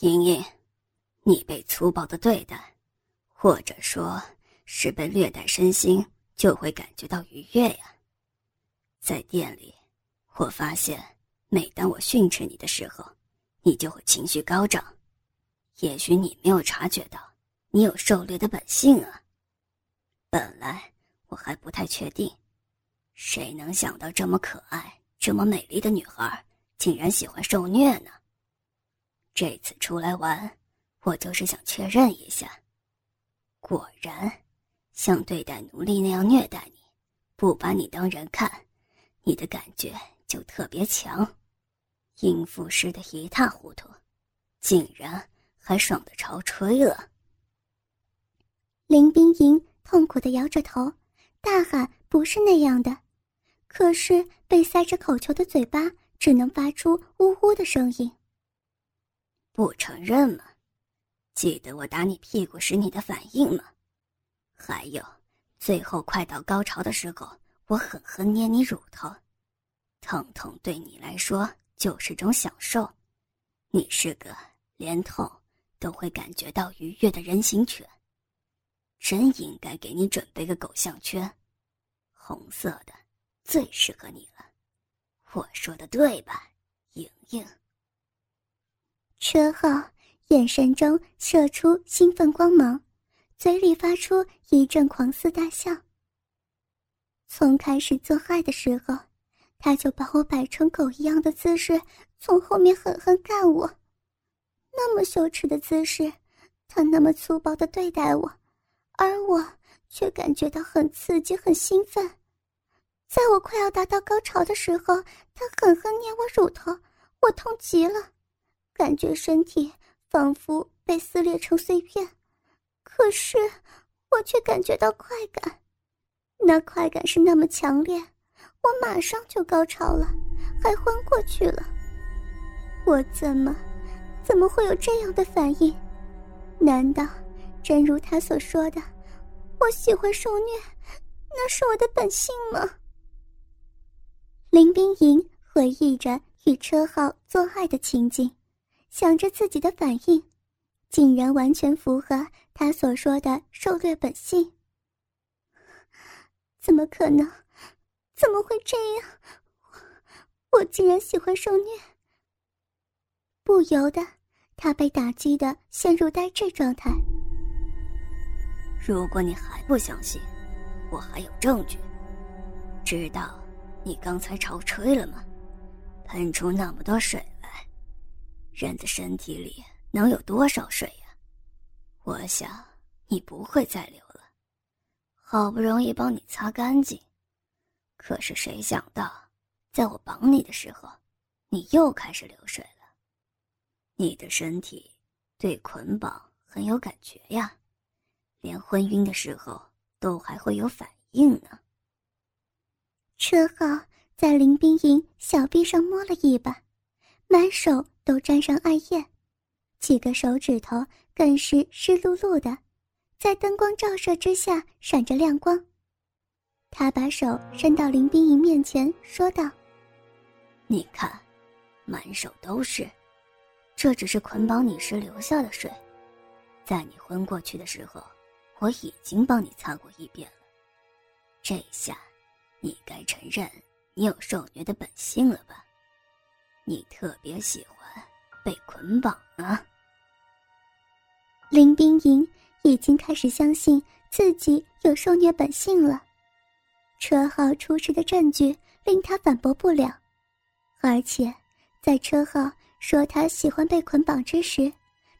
莹莹，你被粗暴的对待，或者说是被虐待身心，就会感觉到愉悦呀。在店里，我发现，每当我训斥你的时候，你就会情绪高涨。也许你没有察觉到，你有狩猎的本性啊。本来我还不太确定，谁能想到这么可爱、这么美丽的女孩，竟然喜欢受虐呢？这次出来玩，我就是想确认一下。果然，像对待奴隶那样虐待你，不把你当人看，你的感觉就特别强，应付失的一塌糊涂，竟然还爽的潮吹了。林冰莹痛苦的摇着头，大喊：“不是那样的！”可是被塞着口球的嘴巴只能发出呜呜的声音。不承认吗？记得我打你屁股时你的反应吗？还有，最后快到高潮的时候，我狠狠捏你乳头，疼痛对你来说就是种享受。你是个连痛都会感觉到愉悦的人形犬，真应该给你准备个狗项圈，红色的，最适合你了。我说的对吧，莹莹？车浩眼神中射出兴奋光芒，嘴里发出一阵狂嘶大笑。从开始做爱的时候，他就把我摆成狗一样的姿势，从后面狠狠干我。那么羞耻的姿势，他那么粗暴的对待我，而我却感觉到很刺激、很兴奋。在我快要达到高潮的时候，他狠狠捏我乳头，我痛极了。感觉身体仿佛被撕裂成碎片，可是我却感觉到快感，那快感是那么强烈，我马上就高潮了，还昏过去了。我怎么，怎么会有这样的反应？难道真如他所说的，我喜欢受虐，那是我的本性吗？林冰莹回忆着与车浩做爱的情景。想着自己的反应，竟然完全符合他所说的狩猎本性。怎么可能？怎么会这样？我我竟然喜欢受虐。不由得，他被打击的陷入呆滞状态。如果你还不相信，我还有证据。知道你刚才潮吹了吗？喷出那么多水。人的身体里能有多少水呀？我想你不会再流了。好不容易帮你擦干净，可是谁想到，在我绑你的时候，你又开始流水了。你的身体对捆绑很有感觉呀，连昏晕的时候都还会有反应呢。车浩在林冰莹小臂上摸了一把，满手。都沾上艾叶，几个手指头更是湿漉漉的，在灯光照射之下闪着亮光。他把手伸到林冰莹面前，说道：“你看，满手都是，这只是捆绑你时留下的水，在你昏过去的时候，我已经帮你擦过一遍了。这下，你该承认你有受虐的本性了吧？你特别喜欢。”被捆绑了。林冰莹已经开始相信自己有受虐本性了。车浩出示的证据令他反驳不了，而且在车浩说他喜欢被捆绑之时，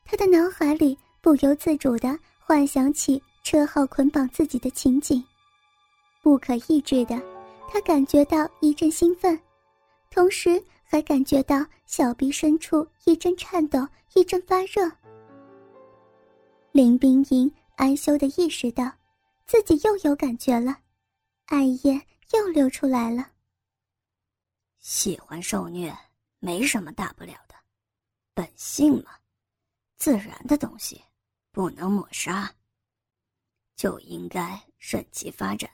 他的脑海里不由自主的幻想起车浩捆绑自己的情景，不可抑制的，他感觉到一阵兴奋，同时。还感觉到小臂深处一阵颤抖，一阵发热。林冰莹哀羞的意识到，自己又有感觉了，艾叶又流出来了。喜欢受虐没什么大不了的，本性嘛，自然的东西，不能抹杀，就应该顺其发展。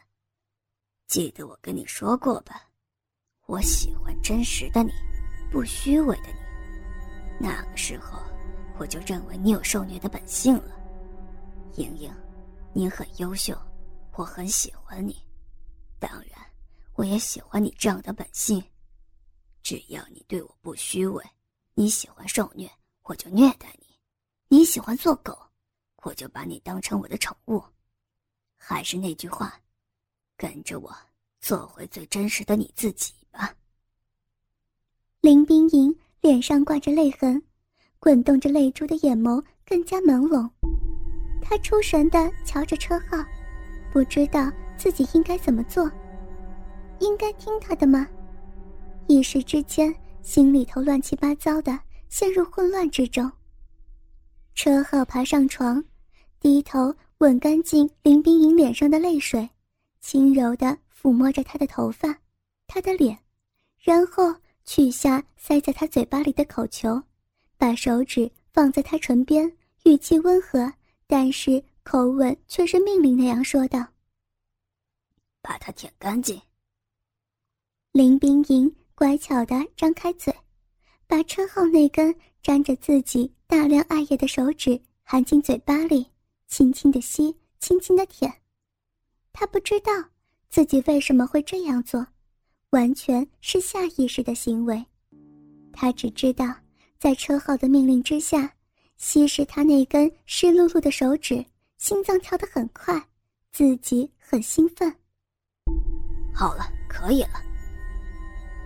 记得我跟你说过吧，我喜欢真实的你。不虚伪的你，那个时候我就认为你有受虐的本性了。莹莹，你很优秀，我很喜欢你，当然，我也喜欢你这样的本性。只要你对我不虚伪，你喜欢受虐，我就虐待你；你喜欢做狗，我就把你当成我的宠物。还是那句话，跟着我，做回最真实的你自己吧。林冰莹脸上挂着泪痕，滚动着泪珠的眼眸更加朦胧。她出神的瞧着车号，不知道自己应该怎么做。应该听他的吗？一时之间，心里头乱七八糟的，陷入混乱之中。车浩爬上床，低头吻干净林冰莹脸上的泪水，轻柔的抚摸着她的头发、她的脸，然后取下塞在他嘴巴里的口球，把手指放在他唇边，语气温和，但是口吻却是命令那样说道：“把它舔干净。”林冰莹。乖巧的张开嘴，把车后那根沾着自己大量艾叶的手指含进嘴巴里，轻轻的吸，轻轻的舔。他不知道自己为什么会这样做，完全是下意识的行为。他只知道，在车浩的命令之下，吸食他那根湿漉漉的手指，心脏跳得很快，自己很兴奋。好了，可以了。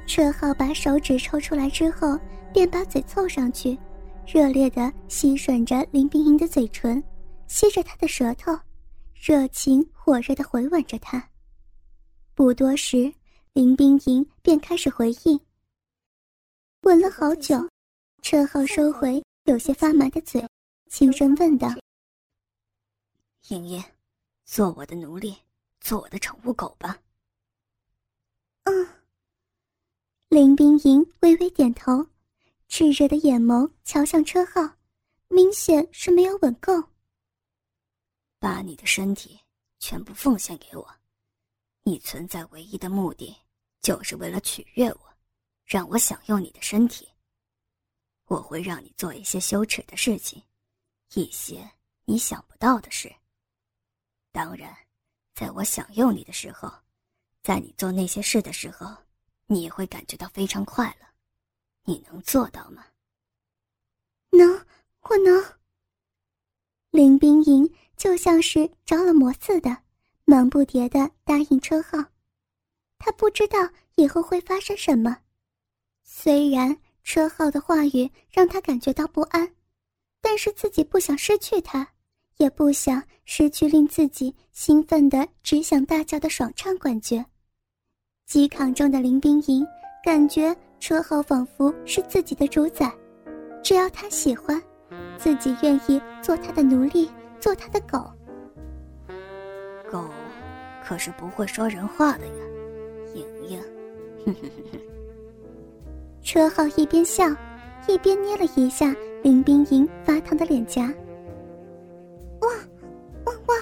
车浩把手指抽出来之后，便把嘴凑上去，热烈地吸吮着林冰莹的嘴唇，吸着她的舌头，热情火热地回吻着她。不多时，林冰莹便开始回应。吻了好久，车浩收回有些发麻的嘴，轻声问道：“莹莹，做我的奴隶，做我的宠物狗吧。”嗯。林冰莹微微点头，炽热的眼眸瞧向车浩，明显是没有吻够。把你的身体全部奉献给我，你存在唯一的目的就是为了取悦我，让我享用你的身体。我会让你做一些羞耻的事情，一些你想不到的事。当然，在我享用你的时候，在你做那些事的时候。你也会感觉到非常快乐，你能做到吗？能，我能。林冰莹就像是着了魔似的，忙不迭的答应车号。他不知道以后会发生什么，虽然车浩的话语让他感觉到不安，但是自己不想失去他，也不想失去令自己兴奋的只想大叫的爽畅感觉。机扛中的林冰莹感觉车浩仿佛是自己的主宰，只要他喜欢，自己愿意做他的奴隶，做他的狗。狗可是不会说人话的呀，莹莹。车浩一边笑，一边捏了一下林冰莹发烫的脸颊。哇，哇哇！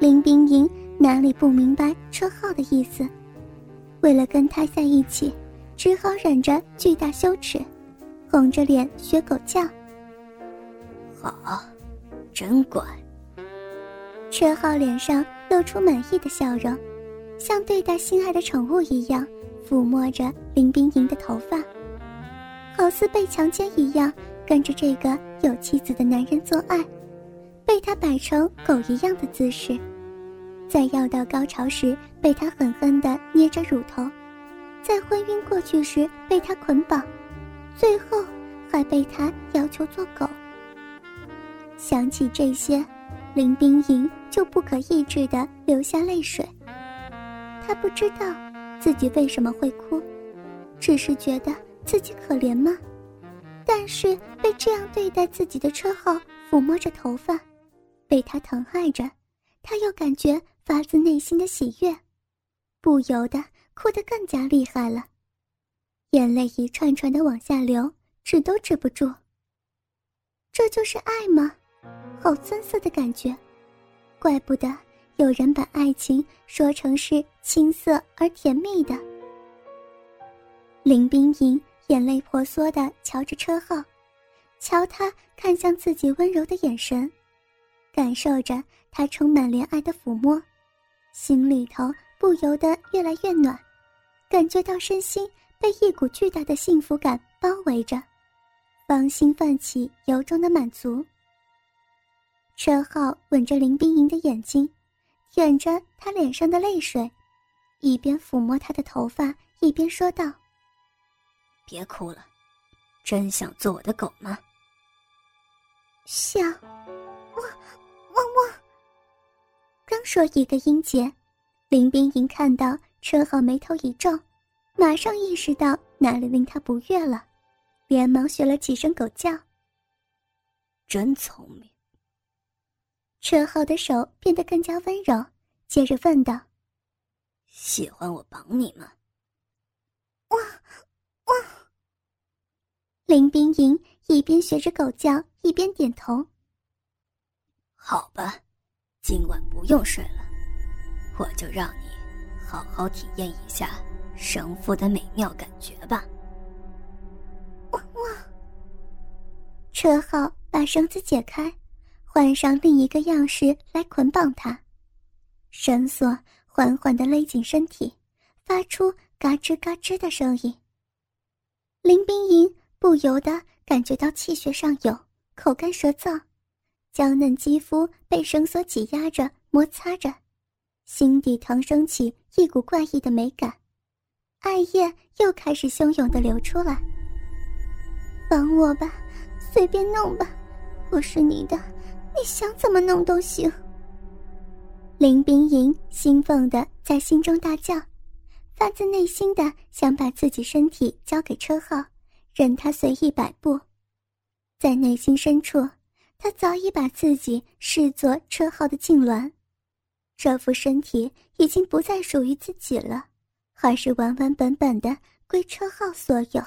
林冰莹。哪里不明白车浩的意思？为了跟他在一起，只好忍着巨大羞耻，红着脸学狗叫。好，真乖。车浩脸上露出满意的笑容，像对待心爱的宠物一样抚摸着林冰莹的头发，好似被强奸一样跟着这个有妻子的男人做爱，被他摆成狗一样的姿势。在要到高潮时，被他狠狠地捏着乳头；在昏晕过去时，被他捆绑；最后，还被他要求做狗。想起这些，林冰莹就不可抑制地流下泪水。他不知道自己为什么会哭，只是觉得自己可怜吗？但是被这样对待自己的车号抚摸着头发，被他疼爱着，他又感觉。发自内心的喜悦，不由得哭得更加厉害了，眼泪一串串的往下流，止都止不住。这就是爱吗？好酸涩的感觉，怪不得有人把爱情说成是青涩而甜蜜的。林冰莹眼泪婆娑的瞧着车浩，瞧他看向自己温柔的眼神，感受着他充满怜爱的抚摸，心里头不由得越来越暖，感觉到身心被一股巨大的幸福感包围着，芳心泛起由衷的满足。车浩吻着林冰莹的眼睛，舔着她脸上的泪水，一边抚摸她的头发，一边说道：“别哭了，真想做我的狗吗？”想，汪汪汪！刚说一个音节，林冰莹看到车浩眉头一皱，马上意识到哪里令他不悦了，连忙学了几声狗叫。真聪明。车浩的手变得更加温柔，接着问道：“喜欢我绑你吗？”哇哇！林冰莹一边学着狗叫。一边点头。好吧，今晚不用睡了，我就让你好好体验一下生父的美妙感觉吧。哇哇！车浩把绳子解开，换上另一个样式来捆绑他，绳索缓缓的勒紧身体，发出嘎吱嘎吱的声音。林冰莹不由得感觉到气血上涌。口干舌燥，娇嫩肌肤被绳索挤压着、摩擦着，心底腾升起一股怪异的美感，爱液又开始汹涌的流出来。绑我吧，随便弄吧，我是你的，你想怎么弄都行。林冰莹兴奋的在心中大叫，发自内心的想把自己身体交给车浩，任他随意摆布。在内心深处，他早已把自己视作车浩的痉挛，这副身体已经不再属于自己了，而是完完本本的归车浩所有。